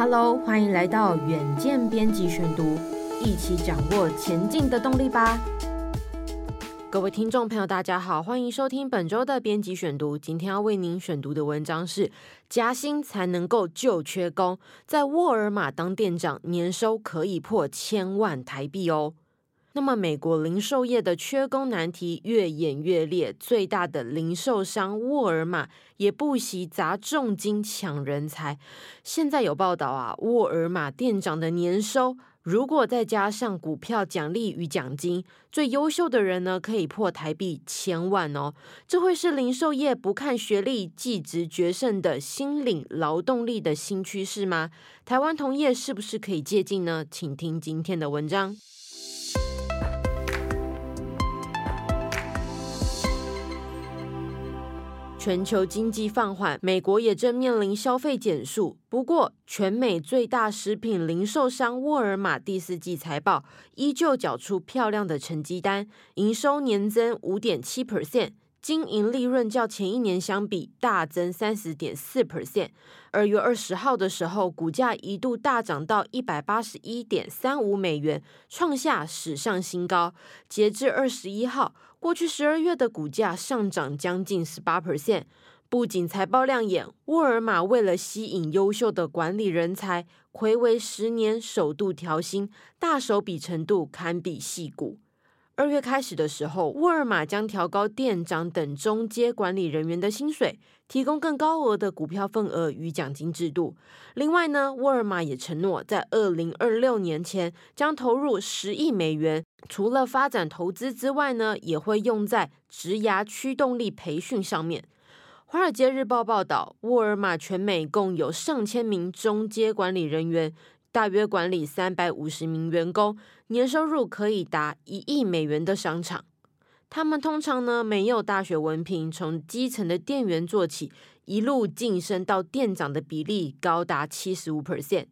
Hello，欢迎来到远见编辑选读，一起掌握前进的动力吧。各位听众朋友，大家好，欢迎收听本周的编辑选读。今天要为您选读的文章是：加薪才能够救缺工，在沃尔玛当店长，年收可以破千万台币哦。那么，美国零售业的缺工难题越演越烈，最大的零售商沃尔玛也不惜砸重金抢人才。现在有报道啊，沃尔玛店长的年收如果再加上股票奖励与奖金，最优秀的人呢可以破台币千万哦。这会是零售业不看学历、技职决胜的新领劳动力的新趋势吗？台湾同业是不是可以借鉴呢？请听今天的文章。全球经济放缓，美国也正面临消费减速。不过，全美最大食品零售商沃尔玛第四季财报依旧缴出漂亮的成绩单，营收年增五点七 percent。经营利润较前一年相比大增三十点四 percent，二月二十号的时候，股价一度大涨到一百八十一点三五美元，创下史上新高。截至二十一号，过去十二月的股价上涨将近十八 percent。不仅财报亮眼，沃尔玛为了吸引优秀的管理人才，魁为十年首度调薪，大手笔程度堪比矽谷。二月开始的时候，沃尔玛将调高店长等中阶管理人员的薪水，提供更高额的股票份额与奖金制度。另外呢，沃尔玛也承诺在二零二六年前将投入十亿美元，除了发展投资之外呢，也会用在职涯驱动力培训上面。华尔街日报报道，沃尔玛全美共有上千名中阶管理人员。大约管理三百五十名员工，年收入可以达一亿美元的商场。他们通常呢没有大学文凭，从基层的店员做起，一路晋升到店长的比例高达七十五 percent。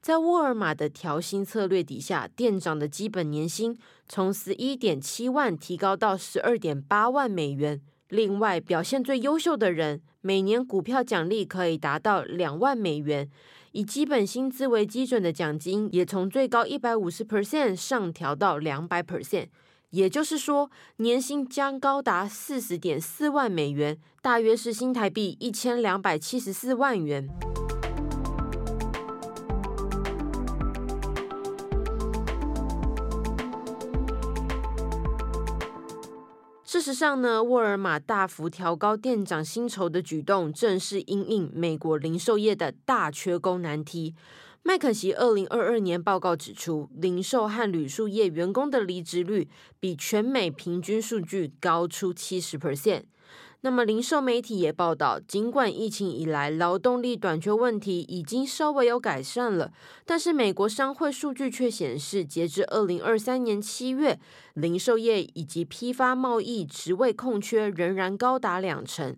在沃尔玛的调薪策略底下，店长的基本年薪从十一点七万提高到十二点八万美元。另外，表现最优秀的人，每年股票奖励可以达到两万美元。以基本薪资为基准的奖金也从最高一百五十 percent 上调到两百 percent，也就是说，年薪将高达四十点四万美元，大约是新台币一千两百七十四万元。事实上呢，沃尔玛大幅调高店长薪酬的举动，正是因应美国零售业的大缺工难题。麦肯锡二零二二年报告指出，零售和旅宿业员工的离职率比全美平均数据高出七十 percent。那么，零售媒体也报道，尽管疫情以来劳动力短缺问题已经稍微有改善了，但是美国商会数据却显示，截至二零二三年七月，零售业以及批发贸易职位空缺仍然高达两成。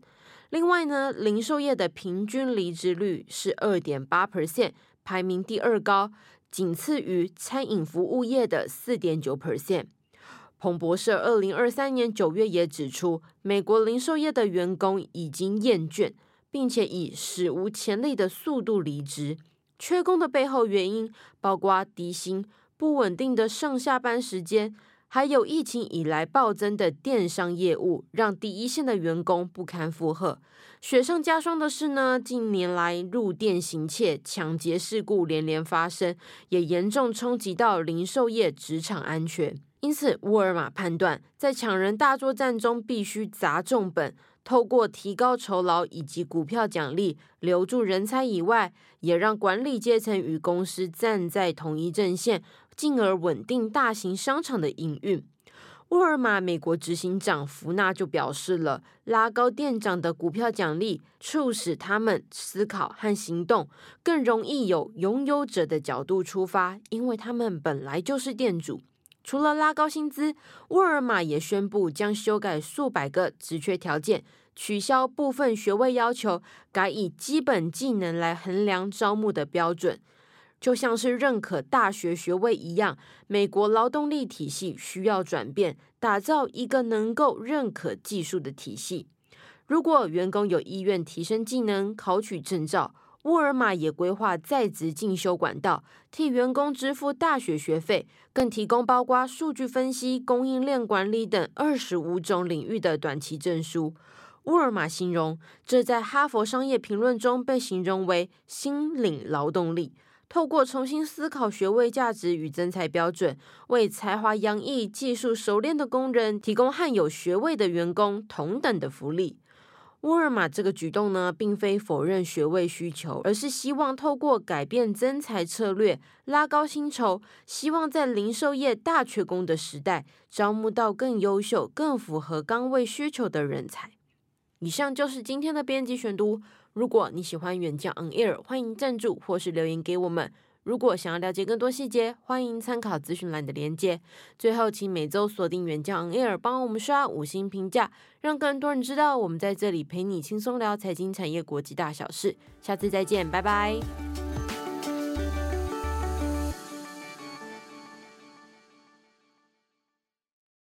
另外呢，零售业的平均离职率是二点八 percent，排名第二高，仅次于餐饮服务业的四点九 percent。彭博社二零二三年九月也指出，美国零售业的员工已经厌倦，并且以史无前例的速度离职。缺工的背后原因包括低薪、不稳定的上下班时间，还有疫情以来暴增的电商业务，让第一线的员工不堪负荷。雪上加霜的是呢，近年来入店行窃、抢劫事故连连发生，也严重冲击到零售业职场安全。因此，沃尔玛判断，在抢人大作战中，必须砸重本，透过提高酬劳以及股票奖励留住人才以外，也让管理阶层与公司站在同一阵线，进而稳定大型商场的营运。沃尔玛美国执行长福纳就表示了，拉高店长的股票奖励，促使他们思考和行动更容易有拥有者的角度出发，因为他们本来就是店主。除了拉高薪资，沃尔玛也宣布将修改数百个职缺条件，取消部分学位要求，改以基本技能来衡量招募的标准。就像是认可大学学位一样，美国劳动力体系需要转变，打造一个能够认可技术的体系。如果员工有意愿提升技能、考取证照，沃尔玛也规划在职进修管道，替员工支付大学学费，更提供包括数据分析、供应链管理等二十五种领域的短期证书。沃尔玛形容，这在哈佛商业评论中被形容为新领劳动力。透过重新思考学位价值与增才标准，为才华洋溢、技术熟练的工人提供和有学位的员工同等的福利。沃尔玛这个举动呢，并非否认学位需求，而是希望透过改变增才策略，拉高薪酬，希望在零售业大缺工的时代，招募到更优秀、更符合岗位需求的人才。以上就是今天的编辑选读。如果你喜欢远见 On Air，欢迎赞助或是留言给我们。如果想要了解更多细节，欢迎参考资讯栏的链接。最后，请每周锁定远见 On Air，帮我们刷五星评价，让更多人知道我们在这里陪你轻松聊财经产业国际大小事。下次再见，拜拜。